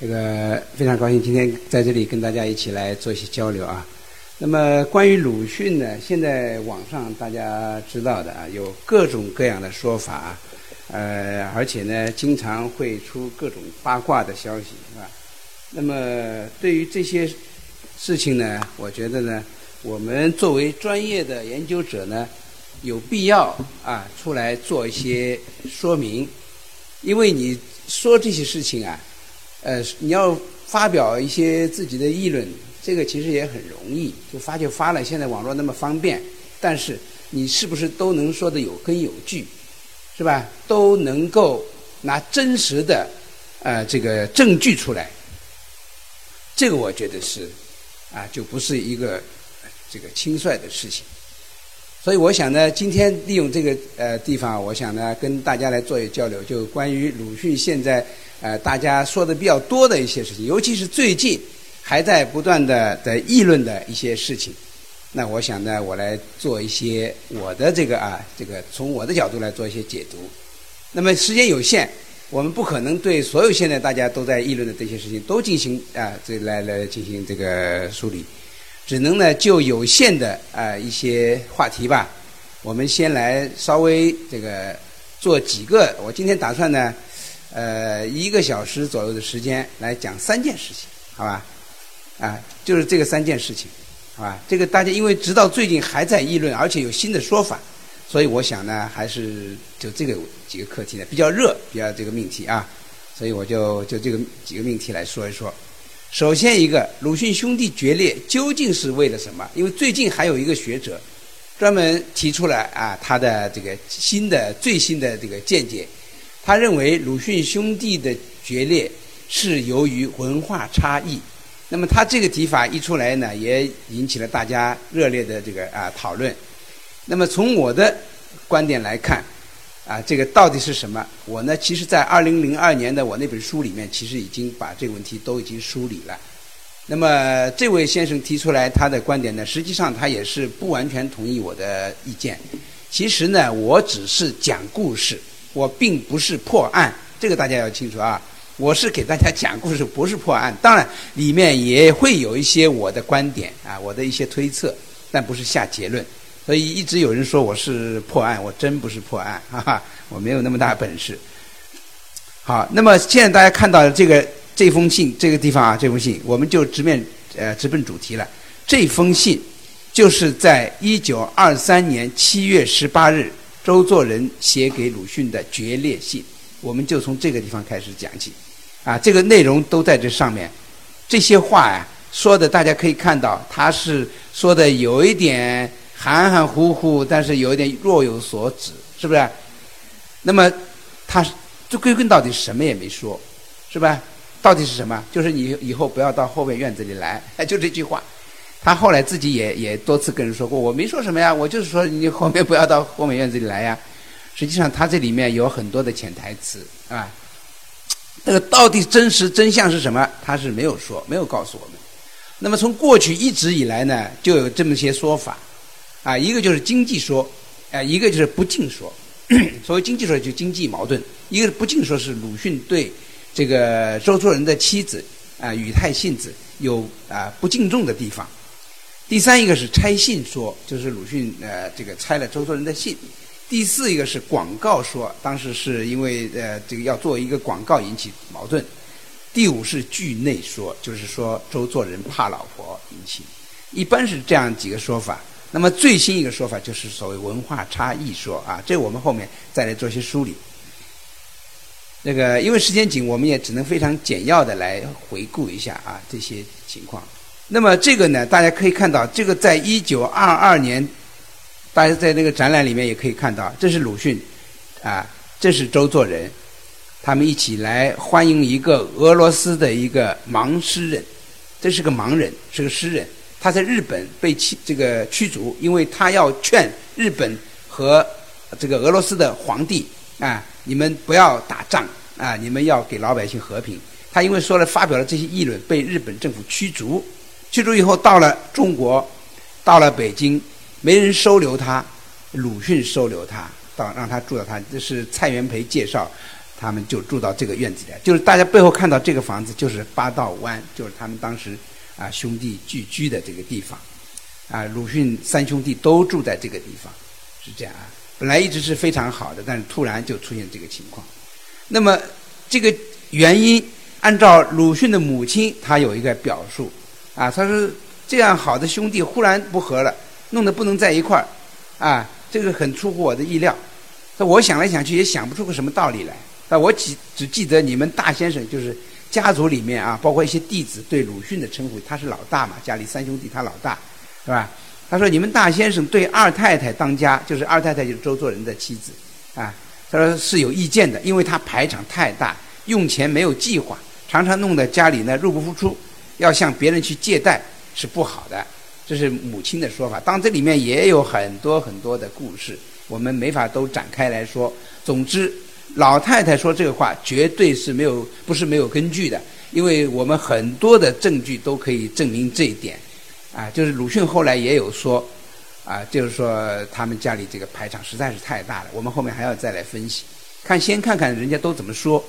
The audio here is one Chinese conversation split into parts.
这个非常高兴今天在这里跟大家一起来做一些交流啊。那么关于鲁迅呢，现在网上大家知道的啊，有各种各样的说法，呃，而且呢，经常会出各种八卦的消息，是吧？那么对于这些事情呢，我觉得呢，我们作为专业的研究者呢，有必要啊出来做一些说明，因为你说这些事情啊。呃，你要发表一些自己的议论，这个其实也很容易，就发就发了。现在网络那么方便，但是你是不是都能说的有根有据，是吧？都能够拿真实的呃这个证据出来，这个我觉得是啊，就不是一个这个轻率的事情。所以我想呢，今天利用这个呃地方，我想呢跟大家来做一交流，就关于鲁迅现在。呃，大家说的比较多的一些事情，尤其是最近还在不断的在议论的一些事情，那我想呢，我来做一些我的这个啊，这个从我的角度来做一些解读。那么时间有限，我们不可能对所有现在大家都在议论的这些事情都进行啊，这来来进行这个梳理，只能呢就有限的啊一些话题吧，我们先来稍微这个做几个，我今天打算呢。呃，一个小时左右的时间来讲三件事情，好吧？啊，就是这个三件事情，好吧？这个大家因为直到最近还在议论，而且有新的说法，所以我想呢，还是就这个几个课题呢比较热，比较这个命题啊，所以我就就这个几个命题来说一说。首先一个，鲁迅兄弟决裂究竟是为了什么？因为最近还有一个学者专门提出了啊他的这个新的最新的这个见解。他认为鲁迅兄弟的决裂是由于文化差异。那么他这个提法一出来呢，也引起了大家热烈的这个啊讨论。那么从我的观点来看，啊，这个到底是什么？我呢，其实在二零零二年的我那本书里面，其实已经把这个问题都已经梳理了。那么这位先生提出来他的观点呢，实际上他也是不完全同意我的意见。其实呢，我只是讲故事。我并不是破案，这个大家要清楚啊！我是给大家讲故事，不是破案。当然，里面也会有一些我的观点啊，我的一些推测，但不是下结论。所以一直有人说我是破案，我真不是破案，哈哈，我没有那么大本事。好，那么现在大家看到这个这封信，这个地方啊，这封信，我们就直面呃直奔主题了。这封信就是在一九二三年七月十八日。周作人写给鲁迅的决裂信，我们就从这个地方开始讲起，啊，这个内容都在这上面。这些话呀，说的大家可以看到，他是说的有一点含含糊糊，但是有一点若有所指，是不是？那么他这归根到底什么也没说，是吧？到底是什么？就是你以后不要到后面院子里来，就这句话。他后来自己也也多次跟人说过，我没说什么呀，我就是说你后面不要到后面院子里来呀。实际上他这里面有很多的潜台词啊。那个到底真实真相是什么？他是没有说，没有告诉我们。那么从过去一直以来呢，就有这么些说法啊，一个就是经济说，啊，一个就是不敬说。所谓经济说就经济矛盾，一个是不敬说是鲁迅对这个周作人的妻子啊宇太信子有啊不敬重的地方。第三一个是拆信说，就是鲁迅呃这个拆了周作人的信。第四一个是广告说，当时是因为呃这个要做一个广告引起矛盾。第五是惧内说，就是说周作人怕老婆引起。一般是这样几个说法。那么最新一个说法就是所谓文化差异说啊，这我们后面再来做些梳理。那个因为时间紧，我们也只能非常简要的来回顾一下啊这些情况。那么这个呢，大家可以看到，这个在一九二二年，大家在那个展览里面也可以看到，这是鲁迅，啊，这是周作人，他们一起来欢迎一个俄罗斯的一个盲诗人，这是个盲人，是个诗人，他在日本被驱这个驱逐，因为他要劝日本和这个俄罗斯的皇帝啊，你们不要打仗啊，你们要给老百姓和平。他因为说了发表了这些议论，被日本政府驱逐。驱逐以后，到了中国，到了北京，没人收留他，鲁迅收留他，到让他住到他。这是蔡元培介绍，他们就住到这个院子里。就是大家背后看到这个房子，就是八道湾，就是他们当时啊兄弟聚居的这个地方。啊，鲁迅三兄弟都住在这个地方，是这样啊。本来一直是非常好的，但是突然就出现这个情况。那么这个原因，按照鲁迅的母亲，她有一个表述啊，她说这样好的兄弟忽然不和了，弄得不能在一块儿，啊，这个很出乎我的意料。那我想来想去也想不出个什么道理来。那，我只只记得你们大先生就是家族里面啊，包括一些弟子对鲁迅的称呼，他是老大嘛，家里三兄弟他老大。是吧？他说：“你们大先生对二太太当家，就是二太太就是周作人的妻子，啊，他说是有意见的，因为他排场太大，用钱没有计划，常常弄得家里呢入不敷出，要向别人去借贷是不好的。这是母亲的说法。当这里面也有很多很多的故事，我们没法都展开来说。总之，老太太说这个话绝对是没有不是没有根据的，因为我们很多的证据都可以证明这一点。”啊，就是鲁迅后来也有说，啊，就是说他们家里这个排场实在是太大了。我们后面还要再来分析，看先看看人家都怎么说。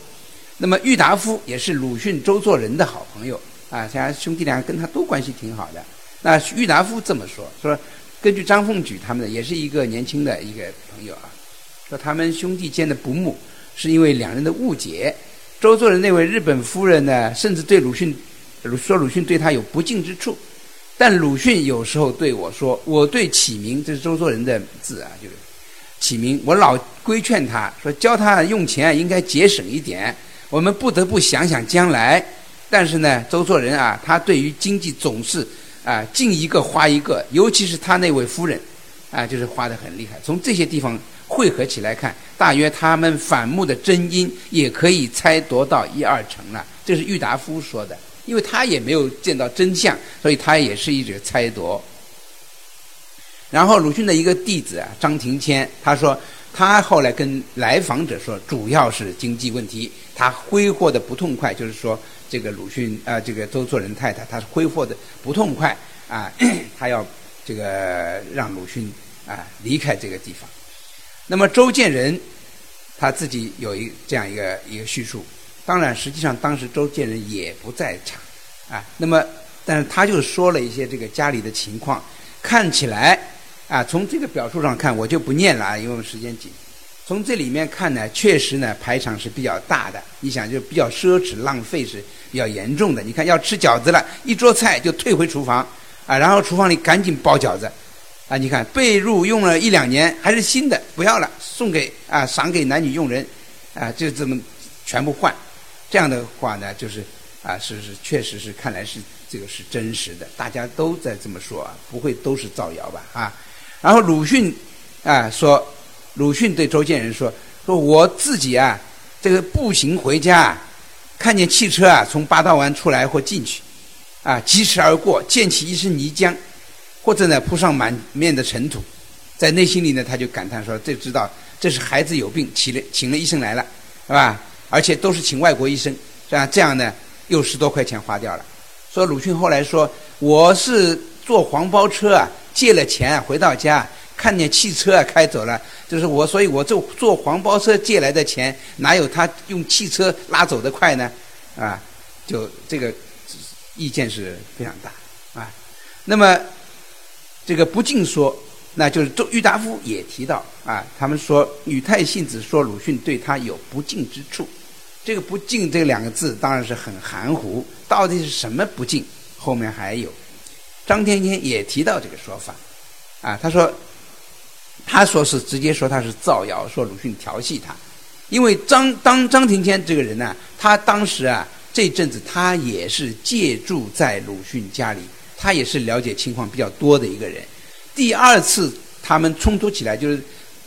那么郁达夫也是鲁迅、周作人的好朋友啊，他兄弟俩跟他都关系挺好的。那郁达夫这么说，说根据张凤举他们的，也是一个年轻的一个朋友啊，说他们兄弟间的不睦是因为两人的误解。周作人那位日本夫人呢，甚至对鲁迅说鲁迅对他有不敬之处。但鲁迅有时候对我说：“我对启明，这是周作人的字啊，就是启明。我老规劝他说，教他用钱应该节省一点。我们不得不想想将来。但是呢，周作人啊，他对于经济总是啊进一个花一个，尤其是他那位夫人啊，就是花的很厉害。从这些地方汇合起来看，大约他们反目的真因也可以猜度到一二成了。这是郁达夫说的。”因为他也没有见到真相，所以他也是一直猜度。然后鲁迅的一个弟子啊，张庭谦，他说他后来跟来访者说，主要是经济问题，他挥霍的不痛快，就是说这个鲁迅啊，这个周作人太太，他是挥霍的不痛快啊，他要这个让鲁迅啊离开这个地方。那么周建人他自己有一这样一个一个叙述。当然，实际上当时周建人也不在场，啊，那么，但是他就说了一些这个家里的情况，看起来，啊，从这个表述上看，我就不念了啊，因为我们时间紧。从这里面看呢，确实呢排场是比较大的，你想就比较奢侈浪费是比较严重的。你看要吃饺子了，一桌菜就退回厨房，啊，然后厨房里赶紧包饺子，啊，你看被褥用了一两年还是新的，不要了，送给啊赏给男女佣人，啊，就这么全部换。这样的话呢，就是啊，是是，确实是看来是这个是真实的，大家都在这么说啊，不会都是造谣吧啊？然后鲁迅啊说，鲁迅对周建人说，说我自己啊，这个步行回家啊，看见汽车啊从八道湾出来或进去，啊疾驰而过，溅起一身泥浆，或者呢铺上满面的尘土，在内心里呢他就感叹说，这知道这是孩子有病，请了请了医生来了，是吧？而且都是请外国医生，是吧这样呢，又十多块钱花掉了。说鲁迅后来说，我是坐黄包车啊，借了钱回到家，看见汽车开走了，就是我，所以我就坐黄包车借来的钱，哪有他用汽车拉走的快呢？啊，就这个意见是非常大啊。那么这个不敬说。那就是周郁达夫也提到啊，他们说女太信子说鲁迅对他有不敬之处，这个不敬这两个字当然是很含糊，到底是什么不敬？后面还有，张天天也提到这个说法，啊，他说，他说是直接说他是造谣，说鲁迅调戏他，因为张当张庭天这个人呢，他当时啊这阵子他也是借住在鲁迅家里，他也是了解情况比较多的一个人。第二次他们冲突起来，就是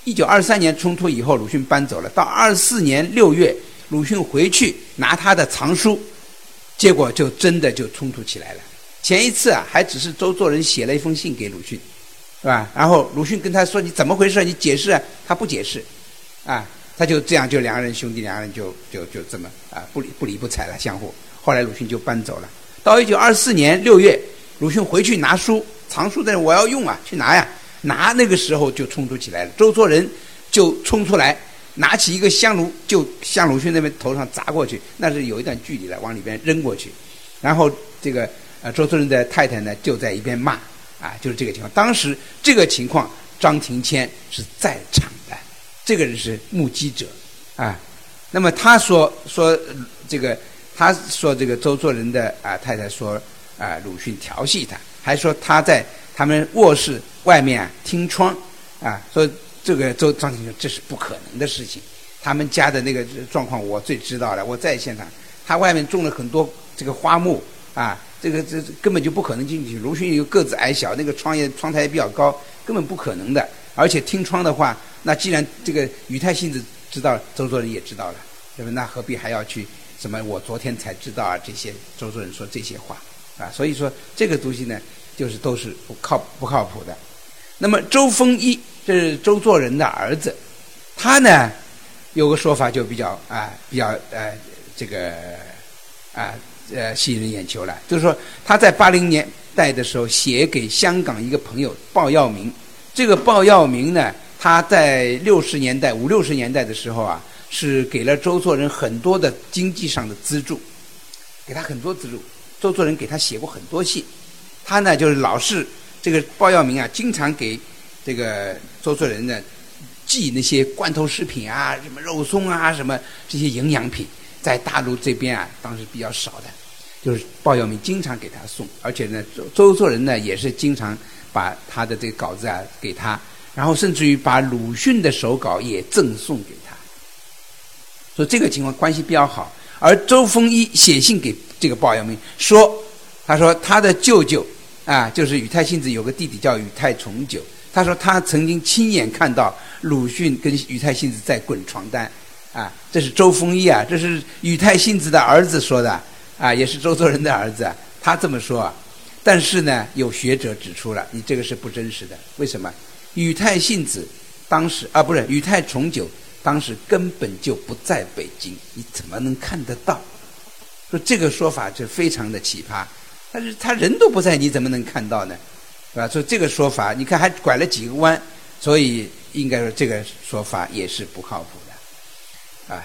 一九二三年冲突以后，鲁迅搬走了。到二四年六月，鲁迅回去拿他的藏书，结果就真的就冲突起来了。前一次啊，还只是周作人写了一封信给鲁迅，是吧？然后鲁迅跟他说：“你怎么回事？你解释。”啊。”他不解释，啊，他就这样，就两个人兄弟两个人就就就这么啊不理不理不睬了，相互。后来鲁迅就搬走了。到一九二四年六月，鲁迅回去拿书。藏书在我要用啊，去拿呀！拿那个时候就冲突起来了。周作人就冲出来，拿起一个香炉就向鲁迅那边头上砸过去，那是有一段距离了，往里边扔过去。然后这个呃周作人的太太呢就在一边骂，啊，就是这个情况。当时这个情况，张庭谦是在场的，这个人是目击者，啊，那么他说说这个，他说这个周作人的啊太太说啊鲁迅调戏他，还说他在他们卧室外面听窗，啊说这个周张先生这是不可能的事情，他们家的那个状况我最知道了，我在现场，他外面种了很多。这个花木啊，这个这根本就不可能进去。鲁迅又个子矮小，那个窗也窗台也比较高，根本不可能的。而且听窗的话，那既然这个宇太信子知道，周作人也知道了，对吧？那何必还要去什么？我昨天才知道啊，这些周作人说这些话啊，所以说这个东西呢，就是都是不靠不靠谱的。那么周丰一这是周作人的儿子，他呢有个说法就比较啊比较呃这个啊。呃，吸引人眼球了。就是说，他在八零年代的时候写给香港一个朋友鲍耀明。这个鲍耀明呢，他在六十年代五六十年代的时候啊，是给了周作人很多的经济上的资助，给他很多资助。周作人给他写过很多信，他呢就是老是这个鲍耀明啊，经常给这个周作人呢寄那些罐头食品啊，什么肉松啊，什么这些营养品。在大陆这边啊，当时比较少的，就是鲍耀明经常给他送，而且呢，周周作人呢也是经常把他的这个稿子啊给他，然后甚至于把鲁迅的手稿也赠送给他，所以这个情况关系比较好。而周丰一写信给这个鲍耀明说，他说他的舅舅啊，就是宇太信子有个弟弟叫宇太重九，他说他曾经亲眼看到鲁迅跟宇太信子在滚床单。啊，这是周丰毅啊，这是宇太信子的儿子说的，啊，也是周作人的儿子，他这么说。但是呢，有学者指出了，你这个是不真实的。为什么？宇太信子当时啊，不是宇太重九当时根本就不在北京，你怎么能看得到？说这个说法就非常的奇葩。但是他人都不在，你怎么能看到呢？是吧？所以这个说法，你看还拐了几个弯，所以应该说这个说法也是不靠谱的。啊，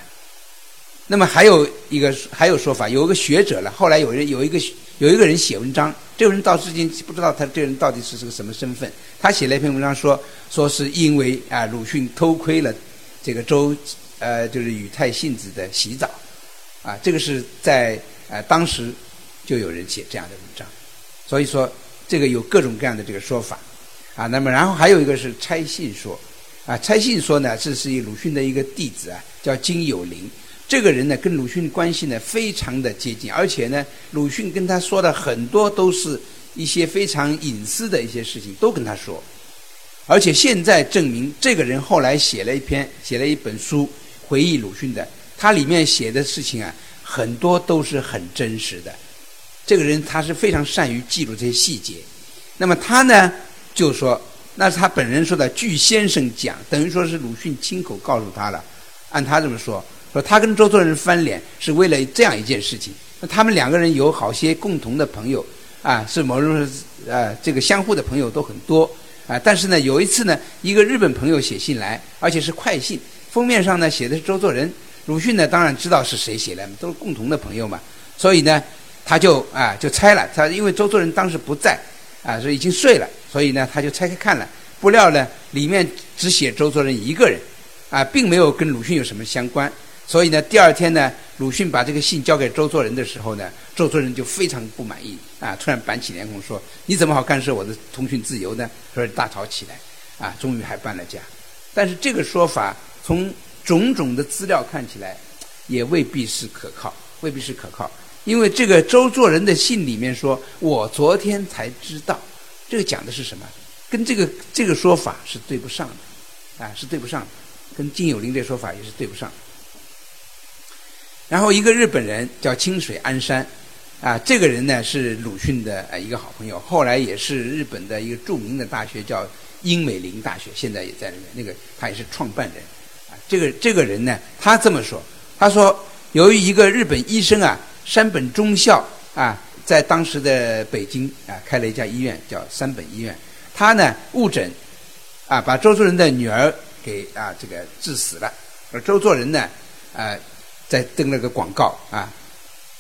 那么还有一个还有说法，有一个学者了。后来有人有一个有一个人写文章，这个人到至今不知道他这个人到底是是个什么身份。他写了一篇文章说，说是因为啊鲁迅偷窥了这个周呃就是宇太信子的洗澡，啊这个是在呃当时就有人写这样的文章，所以说这个有各种各样的这个说法，啊那么然后还有一个是拆信说。啊，拆信说呢，这是鲁迅的一个弟子啊，叫金有林。这个人呢，跟鲁迅关系呢非常的接近，而且呢，鲁迅跟他说的很多都是一些非常隐私的一些事情，都跟他说。而且现在证明，这个人后来写了一篇，写了一本书回忆鲁迅的，他里面写的事情啊，很多都是很真实的。这个人他是非常善于记录这些细节。那么他呢，就说。那是他本人说的，据先生讲，等于说是鲁迅亲口告诉他了。按他这么说，说他跟周作人翻脸是为了这样一件事情。那他们两个人有好些共同的朋友，啊，是某种呃这个相互的朋友都很多啊。但是呢，有一次呢，一个日本朋友写信来，而且是快信，封面上呢写的是周作人。鲁迅呢当然知道是谁写的，都是共同的朋友嘛，所以呢他就啊就猜了，他因为周作人当时不在。啊，说已经睡了，所以呢，他就拆开看了，不料呢，里面只写周作人一个人，啊，并没有跟鲁迅有什么相关。所以呢，第二天呢，鲁迅把这个信交给周作人的时候呢，周作人就非常不满意，啊，突然板起脸孔说：“你怎么好干涉我的通讯自由呢？”所以大吵起来，啊，终于还搬了家。但是这个说法从种种的资料看起来，也未必是可靠，未必是可靠。因为这个周作人的信里面说，我昨天才知道，这个讲的是什么？跟这个这个说法是对不上的，啊，是对不上的，跟金有林这说法也是对不上。然后一个日本人叫清水安山，啊，这个人呢是鲁迅的一个好朋友，后来也是日本的一个著名的大学叫英美林大学，现在也在里面，那个他也是创办人，这个这个人呢，他这么说，他说由于一个日本医生啊。山本忠孝啊，在当时的北京啊，开了一家医院，叫山本医院。他呢误诊，啊，把周作人的女儿给啊这个治死了。而周作人呢，啊，在登了个广告啊，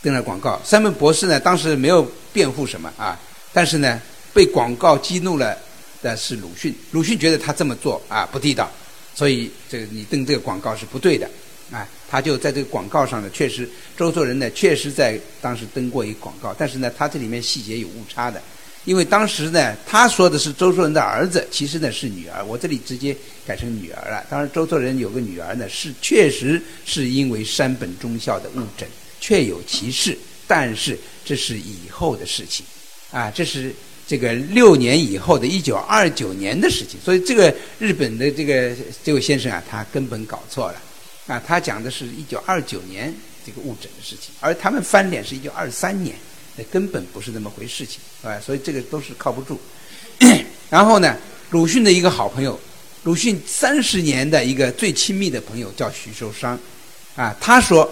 登了广告。山本博士呢，当时没有辩护什么啊，但是呢，被广告激怒了的是鲁迅。鲁迅觉得他这么做啊不地道，所以这个你登这个广告是不对的啊。他就在这个广告上呢，确实周作人呢确实在当时登过一广告，但是呢，他这里面细节有误差的。因为当时呢，他说的是周作人的儿子，其实呢是女儿。我这里直接改成女儿了。当然，周作人有个女儿呢，是确实是因为山本忠孝的误诊，确有其事。但是这是以后的事情，啊，这是这个六年以后的一九二九年的事情。所以这个日本的这个这位先生啊，他根本搞错了，啊，他讲的是一九二九年这个误诊的事情，而他们翻脸是一九二三年。那根本不是那么回事情，啊，所以这个都是靠不住。然后呢，鲁迅的一个好朋友，鲁迅三十年的一个最亲密的朋友叫徐寿裳，啊，他说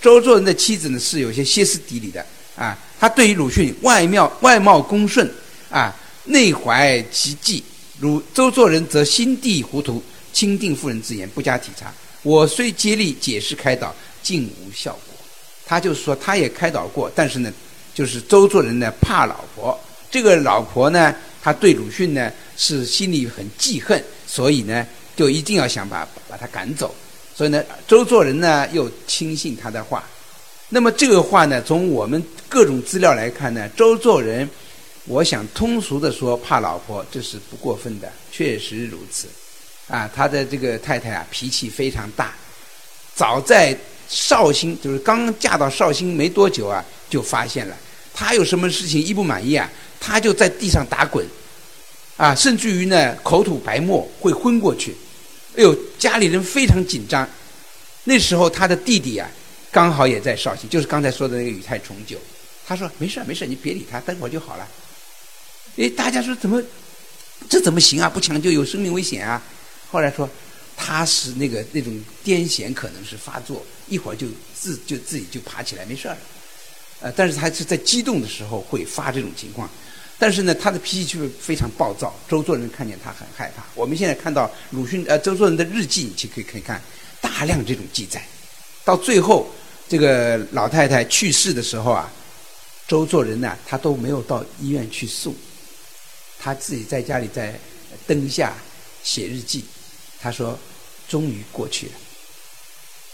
周作人的妻子呢是有些歇斯底里的，啊，他对于鲁迅外貌外貌恭顺，啊，内怀奇迹，如周作人则心地糊涂，钦定妇人之言不加体察。我虽竭力解释开导，竟无效果。他就是说他也开导过，但是呢。就是周作人呢怕老婆，这个老婆呢，他对鲁迅呢是心里很记恨，所以呢就一定要想把把他赶走。所以呢，周作人呢又轻信他的话。那么这个话呢，从我们各种资料来看呢，周作人，我想通俗的说怕老婆，这是不过分的，确实如此。啊，他的这个太太啊脾气非常大，早在绍兴就是刚嫁到绍兴没多久啊。就发现了，他有什么事情一不满意啊，他就在地上打滚，啊，甚至于呢口吐白沫会昏过去，哎呦，家里人非常紧张。那时候他的弟弟啊，刚好也在绍兴，就是刚才说的那个宇太重九，他说没事没事，你别理他，等会就好了。哎，大家说怎么这怎么行啊？不抢救有生命危险啊！后来说他是那个那种癫痫可能是发作，一会儿就自就自己就爬起来没事了。呃，但是他是在激动的时候会发这种情况，但是呢，他的脾气却非常暴躁。周作人看见他很害怕。我们现在看到鲁迅呃周作人的日记，就可以可以看大量这种记载。到最后，这个老太太去世的时候啊，周作人呢，他都没有到医院去送，他自己在家里在灯下写日记。他说：“终于过去了，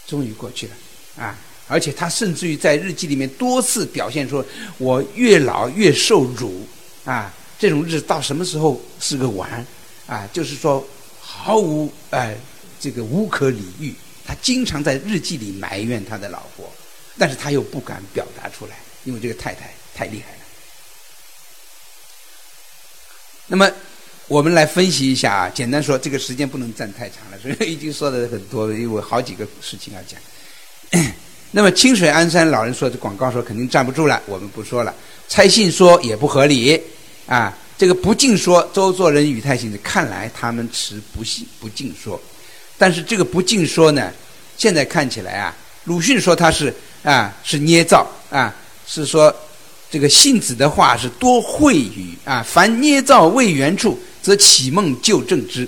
终于过去了，啊。”而且他甚至于在日记里面多次表现说：“我越老越受辱，啊，这种日子到什么时候是个完？啊，就是说毫无哎这个无可理喻。他经常在日记里埋怨他的老婆，但是他又不敢表达出来，因为这个太太太厉害了。那么我们来分析一下啊，简单说，这个时间不能占太长了，所以已经说的很多，因为好几个事情要讲。”那么清水鞍山老人说的广告说肯定站不住了，我们不说了。拆信说也不合理，啊，这个不敬说周作人语态性的，看来他们持不信不敬说。但是这个不敬说呢，现在看起来啊，鲁迅说他是啊是捏造啊，是说这个信子的话是多秽语啊，凡捏造未原处，则启梦就正之，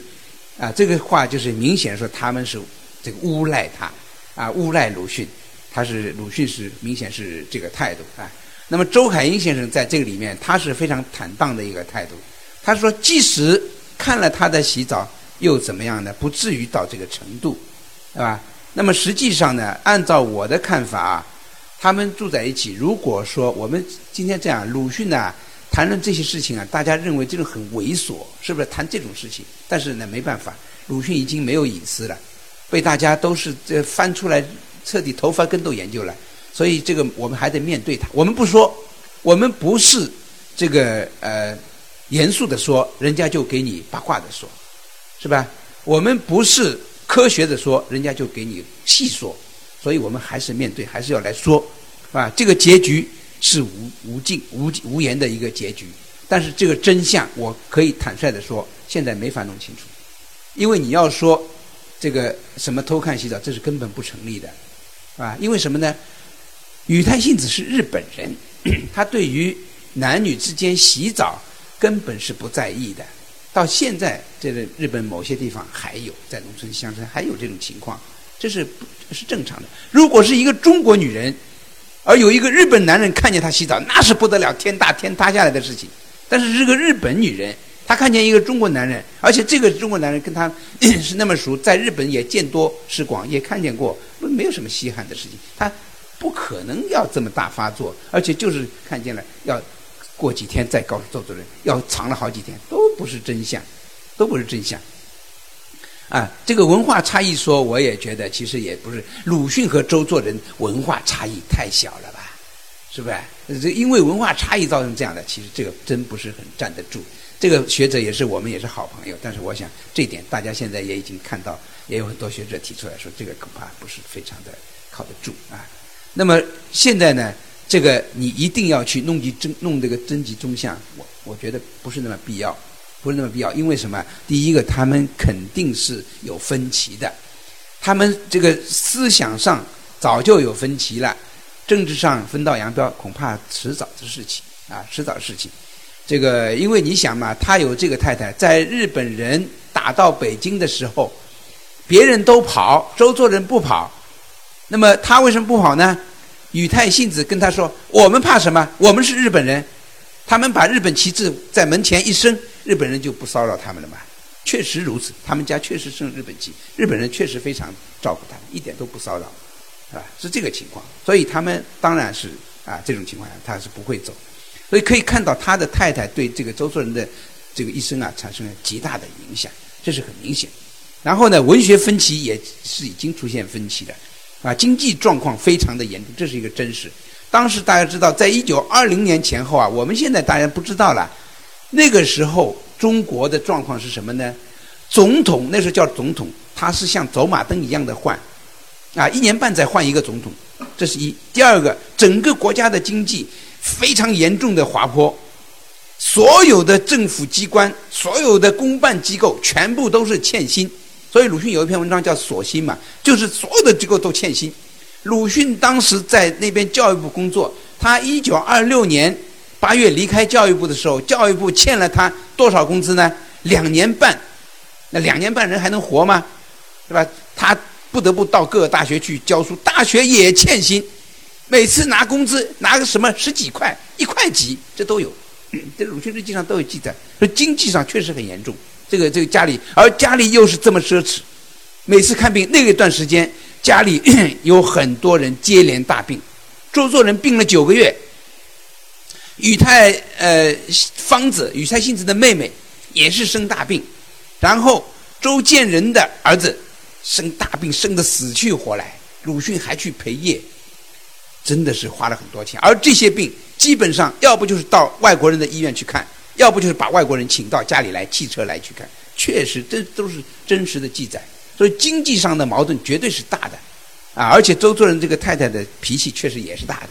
啊，这个话就是明显说他们是这个诬赖他啊，诬赖鲁迅。他是鲁迅是明显是这个态度啊，那么周海婴先生在这个里面他是非常坦荡的一个态度，他说即使看了他的洗澡又怎么样呢？不至于到这个程度，对吧？那么实际上呢，按照我的看法啊，他们住在一起，如果说我们今天这样，鲁迅呢谈论这些事情啊，大家认为这种很猥琐，是不是谈这种事情？但是呢，没办法，鲁迅已经没有隐私了，被大家都是这翻出来。彻底头发根都研究了，所以这个我们还得面对它。我们不说，我们不是这个呃严肃的说，人家就给你八卦的说，是吧？我们不是科学的说，人家就给你细说，所以我们还是面对，还是要来说，啊，这个结局是无无尽无无言的一个结局。但是这个真相，我可以坦率的说，现在没法弄清楚，因为你要说这个什么偷看洗澡，这是根本不成立的。啊，因为什么呢？宇太信子是日本人，他对于男女之间洗澡根本是不在意的。到现在，这个日本某些地方还有，在农村乡村还有这种情况，这是是正常的。如果是一个中国女人，而有一个日本男人看见她洗澡，那是不得了，天大天塌下来的事情。但是这个日本女人，她看见一个中国男人，而且这个中国男人跟她 是那么熟，在日本也见多识广，也看见过，没有什么稀罕的事情。她不可能要这么大发作，而且就是看见了，要过几天再告诉周作人，要藏了好几天，都不是真相，都不是真相。啊，这个文化差异说，我也觉得其实也不是。鲁迅和周作人文化差异太小了吧，是不是？这因为文化差异造成这样的，其实这个真不是很站得住。这个学者也是我们也是好朋友，但是我想这点大家现在也已经看到，也有很多学者提出来说，这个恐怕不是非常的靠得住啊。那么现在呢，这个你一定要去弄集真弄这个征集中相，我我觉得不是那么必要。不是那么必要，因为什么？第一个，他们肯定是有分歧的，他们这个思想上早就有分歧了，政治上分道扬镳，恐怕迟早的事情啊，迟早的事情。这个，因为你想嘛，他有这个太太，在日本人打到北京的时候，别人都跑，周作人不跑，那么他为什么不跑呢？宇太信子跟他说：“我们怕什么？我们是日本人。”他们把日本旗帜在门前一升，日本人就不骚扰他们了嘛？确实如此，他们家确实生日本旗，日本人确实非常照顾他们，一点都不骚扰，啊，是这个情况。所以他们当然是啊，这种情况下他是不会走。所以可以看到他的太太对这个周作人的这个一生啊产生了极大的影响，这是很明显。然后呢，文学分歧也是已经出现分歧的，啊，经济状况非常的严重，这是一个真实。当时大家知道，在一九二零年前后啊，我们现在大家不知道了。那个时候中国的状况是什么呢？总统那时候叫总统，他是像走马灯一样的换，啊，一年半载换一个总统，这是一。第二个，整个国家的经济非常严重的滑坡，所有的政府机关、所有的公办机构全部都是欠薪，所以鲁迅有一篇文章叫“锁薪”嘛，就是所有的机构都欠薪。鲁迅当时在那边教育部工作，他一九二六年八月离开教育部的时候，教育部欠了他多少工资呢？两年半，那两年半人还能活吗？对吧？他不得不到各个大学去教书，大学也欠薪，每次拿工资拿个什么十几块、一块几，这都有，这鲁迅日记上都有记载。说经济上确实很严重，这个这个家里，而家里又是这么奢侈，每次看病那一段时间。家里 有很多人接连大病，周作人病了九个月，宇太呃方子宇太信子的妹妹也是生大病，然后周建人的儿子生大病生的死去活来，鲁迅还去陪夜，真的是花了很多钱，而这些病基本上要不就是到外国人的医院去看，要不就是把外国人请到家里来汽车来去看，确实这都是真实的记载。所以经济上的矛盾绝对是大的，啊，而且周作人这个太太的脾气确实也是大的，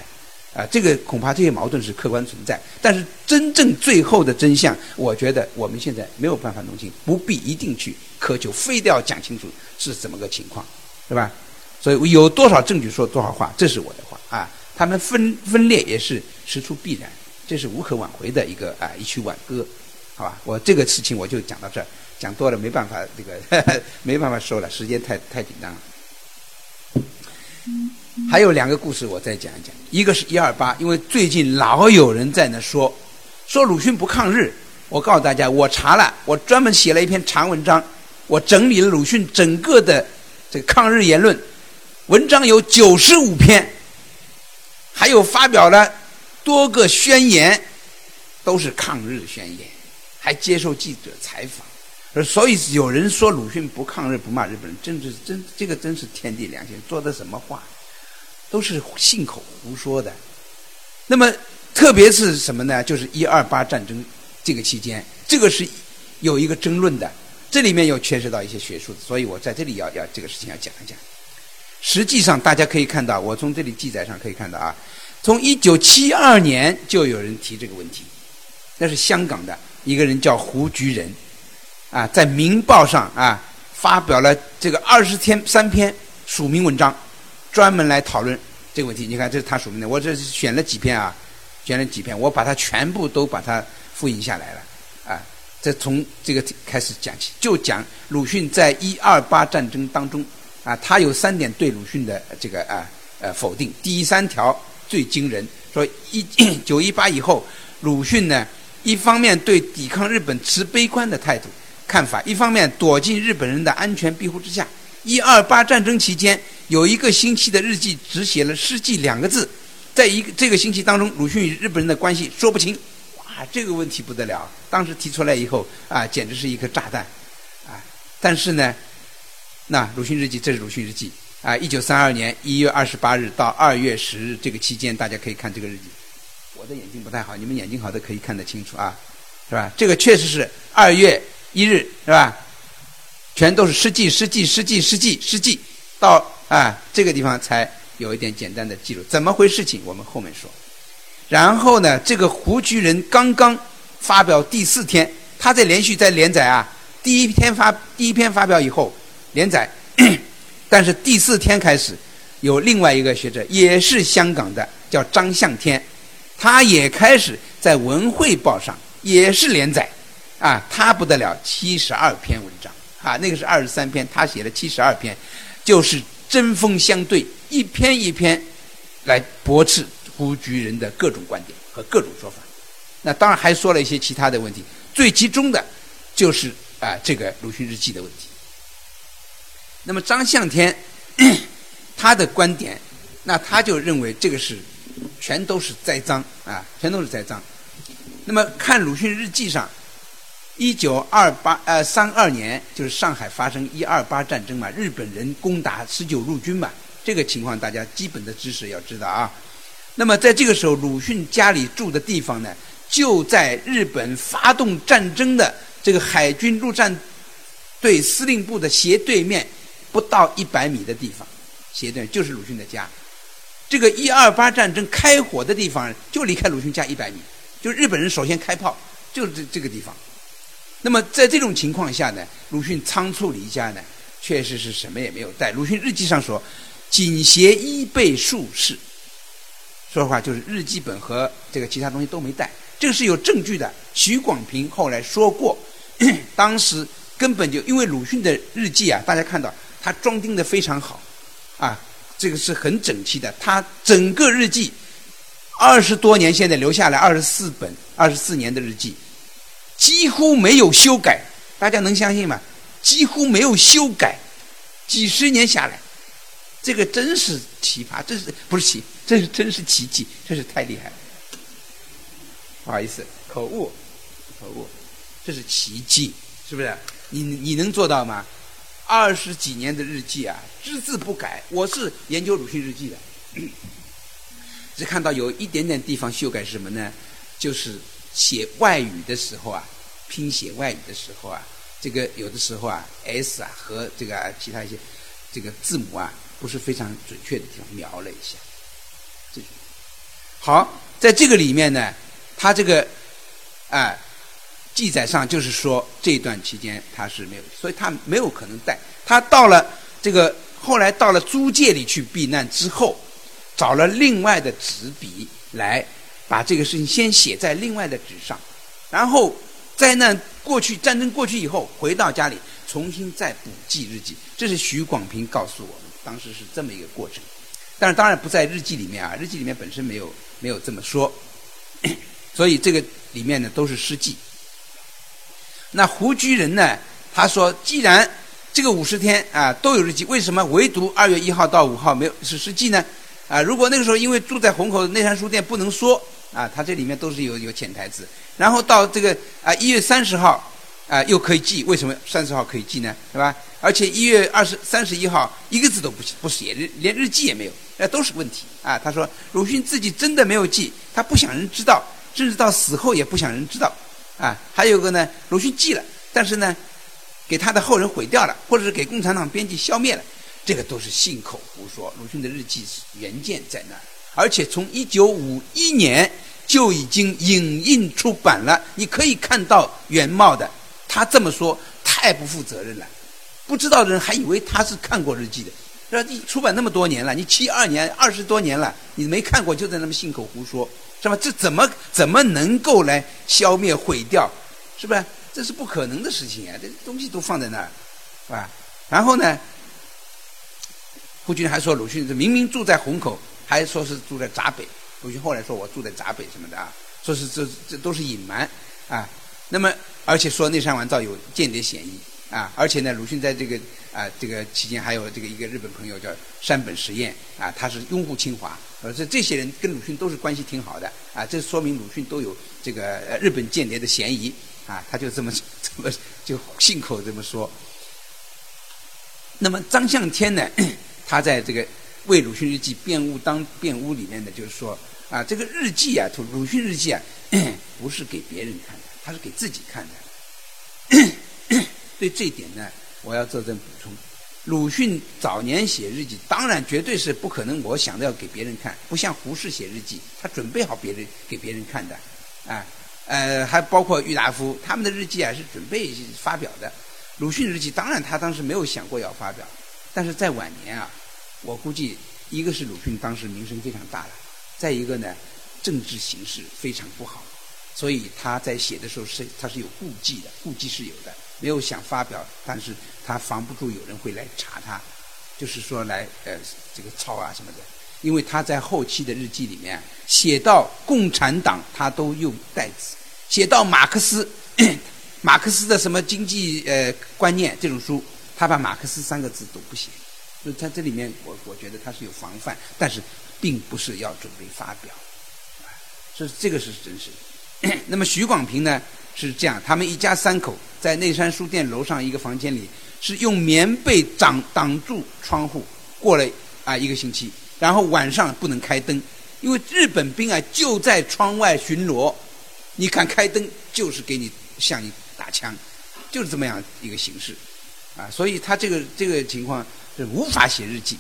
啊，这个恐怕这些矛盾是客观存在。但是真正最后的真相，我觉得我们现在没有办法弄清，不必一定去苛求，非得要讲清楚是怎么个情况，是吧？所以有多少证据说多少话，这是我的话啊。他们分分裂也是实出必然，这是无可挽回的一个啊一曲挽歌，好吧？我这个事情我就讲到这儿。讲多了没办法，这个 没办法说了，时间太太紧张了。还有两个故事，我再讲一讲。一个是一二八，因为最近老有人在那说，说鲁迅不抗日。我告诉大家，我查了，我专门写了一篇长文章，我整理了鲁迅整个的这个抗日言论，文章有九十五篇，还有发表了多个宣言，都是抗日宣言，还接受记者采访。所以有人说鲁迅不抗日不骂日本人，真是真这个真是天地良心，说的什么话，都是信口胡说的。那么特别是什么呢？就是一二八战争这个期间，这个是有一个争论的，这里面又牵涉到一些学术，所以我在这里要要这个事情要讲一讲。实际上大家可以看到，我从这里记载上可以看到啊，从一九七二年就有人提这个问题，那是香港的一个人叫胡菊人。啊，在《明报》上啊，发表了这个二十天三篇署名文章，专门来讨论这个问题。你看，这是他署名的，我这是选了几篇啊，选了几篇，我把它全部都把它复印下来了。啊，这从这个开始讲起，就讲鲁迅在一二八战争当中啊，他有三点对鲁迅的这个啊呃否定。第三条最惊人，说一 九一八以后，鲁迅呢一方面对抵抗日本持悲观的态度看法，一方面躲进日本人的安全庇护之下。一二八战争期间，有一个星期的日记只写了“世纪”两个字，在一个这个星期当中，鲁迅与日本人的关系说不清。哇，这个问题不得了！当时提出来以后啊，简直是一颗炸弹啊！但是呢，那鲁迅日记，这是鲁迅日记啊，一九三二年一月二十八日到二月十日这个期间，大家可以看这个日记。我的眼睛不太好，你们眼睛好的可以看得清楚啊，是吧？这个确实是二月一日，是吧？全都是诗记，诗记，诗记，诗记，诗记，到啊这个地方才有一点简单的记录。怎么回事？情我们后面说。然后呢，这个《胡居人》刚刚发表第四天，他在连续在连载啊。第一天发第一篇发表以后连载，但是第四天开始，有另外一个学者也是香港的，叫张向天，他也开始在《文汇报》上也是连载，啊，他不得了，七十二篇文章。啊，那个是二十三篇，他写了七十二篇，就是针锋相对，一篇一篇来驳斥胡居人的各种观点和各种说法。那当然还说了一些其他的问题，最集中的就是啊这个鲁迅日记的问题。那么张向天他的观点，那他就认为这个是全都是栽赃啊，全都是栽赃。那么看鲁迅日记上。一九二八呃三二年，就是上海发生一二八战争嘛，日本人攻打十九路军嘛，这个情况大家基本的知识要知道啊。那么在这个时候，鲁迅家里住的地方呢，就在日本发动战争的这个海军陆战队司令部的斜对面，不到一百米的地方，斜对就是鲁迅的家。这个一二八战争开火的地方，就离开鲁迅家一百米，就日本人首先开炮，就是这这个地方。那么在这种情况下呢，鲁迅仓促离家呢，确实是什么也没有带。鲁迅日记上说，仅携一倍数式，说实话就是日记本和这个其他东西都没带，这个是有证据的。徐广平后来说过，当时根本就因为鲁迅的日记啊，大家看到他装订的非常好，啊，这个是很整齐的。他整个日记二十多年，现在留下来二十四本，二十四年的日记。几乎没有修改，大家能相信吗？几乎没有修改，几十年下来，这个真是奇葩，这是不是奇？这是真是奇迹，这是太厉害了。不好意思，口误，口误，这是奇迹，是不是？你你能做到吗？二十几年的日记啊，只字不改。我是研究鲁迅日记的，只看到有一点点地方修改是什么呢？就是。写外语的时候啊，拼写外语的时候啊，这个有的时候啊，s 啊和这个其他一些这个字母啊不是非常准确的地方描了一下。这好，在这个里面呢，他这个啊记载上就是说这段期间他是没有，所以他没有可能带。他到了这个后来到了租界里去避难之后，找了另外的纸笔来。把这个事情先写在另外的纸上，然后灾难过去、战争过去以后，回到家里重新再补记日记。这是徐广平告诉我们，当时是这么一个过程。但是当然不在日记里面啊，日记里面本身没有没有这么说，所以这个里面呢都是诗记。那胡居人呢，他说，既然这个五十天啊都有日记，为什么唯独二月一号到五号没有是诗记呢？啊，如果那个时候因为住在虹口的内山书店不能说。啊，它这里面都是有有潜台词，然后到这个啊一月三十号啊又可以记，为什么三十号可以记呢？是吧？而且一月二十三十一号一个字都不不写，连日记也没有，那都是问题啊。他说鲁迅自己真的没有记，他不想人知道，甚至到死后也不想人知道啊。还有个呢，鲁迅记了，但是呢，给他的后人毁掉了，或者是给共产党编辑消灭了，这个都是信口胡说。鲁迅的日记原件在那儿。而且从一九五一年就已经影印出版了，你可以看到原貌的。他这么说太不负责任了，不知道的人还以为他是看过日记的。是吧？你出版那么多年了，你七二年二十多年了，你没看过就在那么信口胡说，是吧？这怎么怎么能够来消灭毁掉？是不是？这是不可能的事情啊！这东西都放在那儿，是吧？然后呢，胡军还说鲁迅是明明住在虹口，还说是住在闸北。鲁迅后来说我住在闸北什么的啊，说是这这都是隐瞒啊。那么而且说内山完造有间谍嫌疑啊，而且呢，鲁迅在这个啊这个期间还有这个一个日本朋友叫山本实验啊，他是拥护清华，而这这些人跟鲁迅都是关系挺好的啊，这说明鲁迅都有这个日本间谍的嫌疑啊，他就这么这么就信口这么说。那么张相天呢，他在这个为鲁迅日记辩护当辩护里面呢，就是说啊，这个日记啊，鲁迅日记啊，不是给别人看的。他是给自己看的，对这一点呢，我要做点补充。鲁迅早年写日记，当然绝对是不可能，我想着要给别人看，不像胡适写日记，他准备好别人给别人看的，啊，呃，还包括郁达夫他们的日记啊，是准备发表的。鲁迅日记，当然他当时没有想过要发表，但是在晚年啊，我估计一个是鲁迅当时名声非常大了，再一个呢，政治形势非常不好。所以他在写的时候是他是有顾忌的，顾忌是有的，没有想发表，但是他防不住有人会来查他，就是说来呃这个抄啊什么的，因为他在后期的日记里面写到共产党他都用代字，写到马克思，马克思的什么经济呃观念这种书，他把马克思三个字都不写，所以他这里面我我觉得他是有防范，但是并不是要准备发表，所以这个是真实的。那么徐广平呢是这样，他们一家三口在内山书店楼上一个房间里，是用棉被挡挡住窗户过了啊一个星期，然后晚上不能开灯，因为日本兵啊就在窗外巡逻，你敢开灯就是给你向你打枪，就是这么样一个形式，啊，所以他这个这个情况是无法写日记。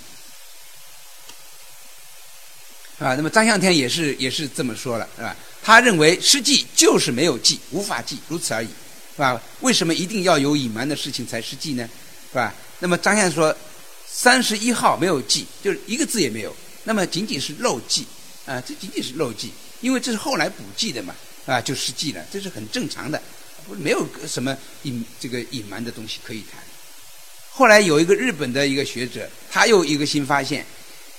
啊，那么张向天也是也是这么说了，是吧？他认为诗记就是没有记，无法记，如此而已，是吧？为什么一定要有隐瞒的事情才是记呢？是吧？那么张先生说，三十一号没有记，就是一个字也没有，那么仅仅是漏记，啊，这仅仅是漏记，因为这是后来补记的嘛，啊，就失记了，这是很正常的，不没有什么隐这个隐瞒的东西可以谈。后来有一个日本的一个学者，他又一个新发现。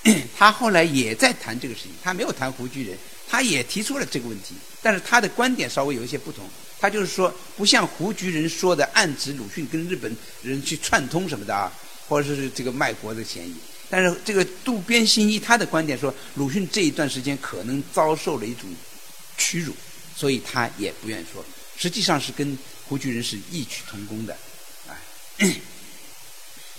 他后来也在谈这个事情，他没有谈胡居人，他也提出了这个问题，但是他的观点稍微有一些不同。他就是说，不像胡居人说的暗指鲁迅跟日本人去串通什么的啊，或者是这个卖国的嫌疑。但是这个渡边新一他的观点说，鲁迅这一段时间可能遭受了一种屈辱，所以他也不愿说。实际上是跟胡居人是异曲同工的，啊。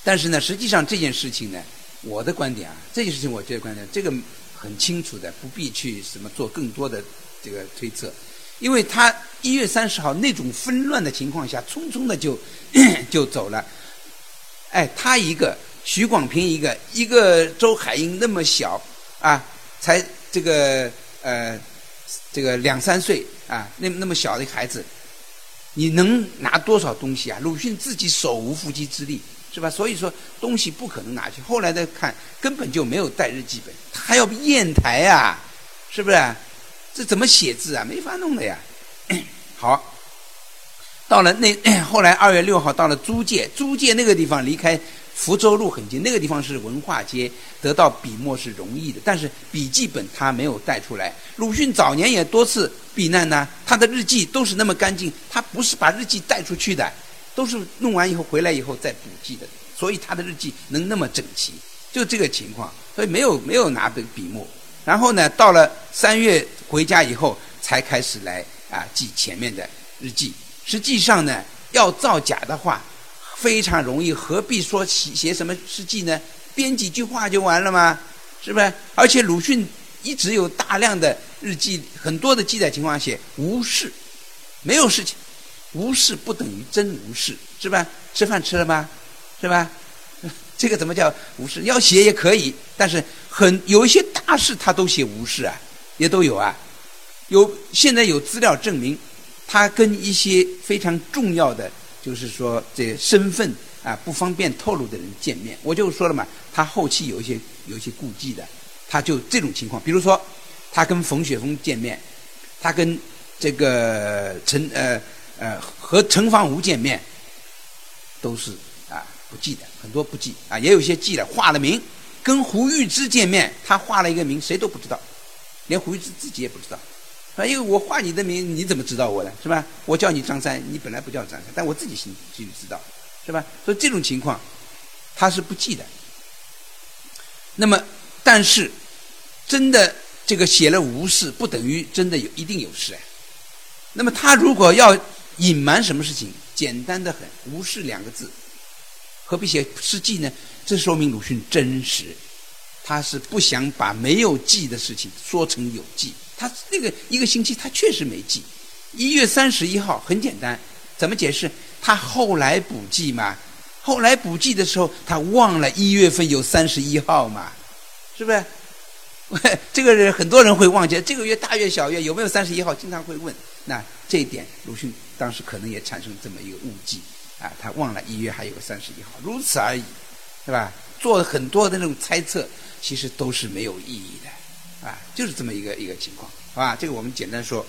但是呢，实际上这件事情呢。我的观点啊，这件事情我觉得观点这个很清楚的，不必去什么做更多的这个推测，因为他一月三十号那种纷乱的情况下，匆匆的就 就走了。哎，他一个，徐广平一个，一个周海婴那么小啊，才这个呃这个两三岁啊，那那么小的孩子，你能拿多少东西啊？鲁迅自己手无缚鸡之力。是吧？所以说东西不可能拿去。后来再看，根本就没有带日记本，他还要砚台啊，是不是？这怎么写字啊？没法弄的呀。好，到了那后来二月六号到了租界，租界那个地方离开福州路很近，那个地方是文化街，得到笔墨是容易的。但是笔记本他没有带出来。鲁迅早年也多次避难呢，他的日记都是那么干净，他不是把日记带出去的。都是弄完以后回来以后再补记的，所以他的日记能那么整齐，就这个情况，所以没有没有拿笔笔墨。然后呢，到了三月回家以后，才开始来啊记前面的日记。实际上呢，要造假的话，非常容易，何必说写写什么日记呢？编几句话就完了吗？是不是？而且鲁迅一直有大量的日记，很多的记载情况写无事，没有事情。无事不等于真无事，是吧？吃饭吃了吗？是吧？这个怎么叫无事？要写也可以，但是很有一些大事他都写无事啊，也都有啊。有现在有资料证明，他跟一些非常重要的，就是说这身份啊不方便透露的人见面。我就说了嘛，他后期有一些有一些顾忌的，他就这种情况。比如说，他跟冯雪峰见面，他跟这个陈呃。呃，和陈方吴见面，都是啊不记的，很多不记啊，也有些记了，化了名，跟胡玉芝见面，他化了一个名，谁都不知道，连胡玉芝自己也不知道。啊，因为我化你的名，你怎么知道我的？是吧？我叫你张三，你本来不叫张三，但我自己心心里知道，是吧？所以这种情况，他是不记的。那么，但是真的这个写了无事，不等于真的有一定有事。那么他如果要隐瞒什么事情，简单的很，无视两个字，何必写事记呢？这说明鲁迅真实，他是不想把没有记的事情说成有记。他那个一个星期他确实没记，一月三十一号很简单，怎么解释？他后来补记嘛，后来补记的时候他忘了一月份有三十一号嘛，是不是？这个人很多人会忘记这个月大月小月有没有三十一号，经常会问。那这一点鲁迅当时可能也产生这么一个误记啊，他忘了一月还有三十一号，如此而已，是吧？做了很多的那种猜测，其实都是没有意义的，啊，就是这么一个一个情况，好吧？这个我们简单说。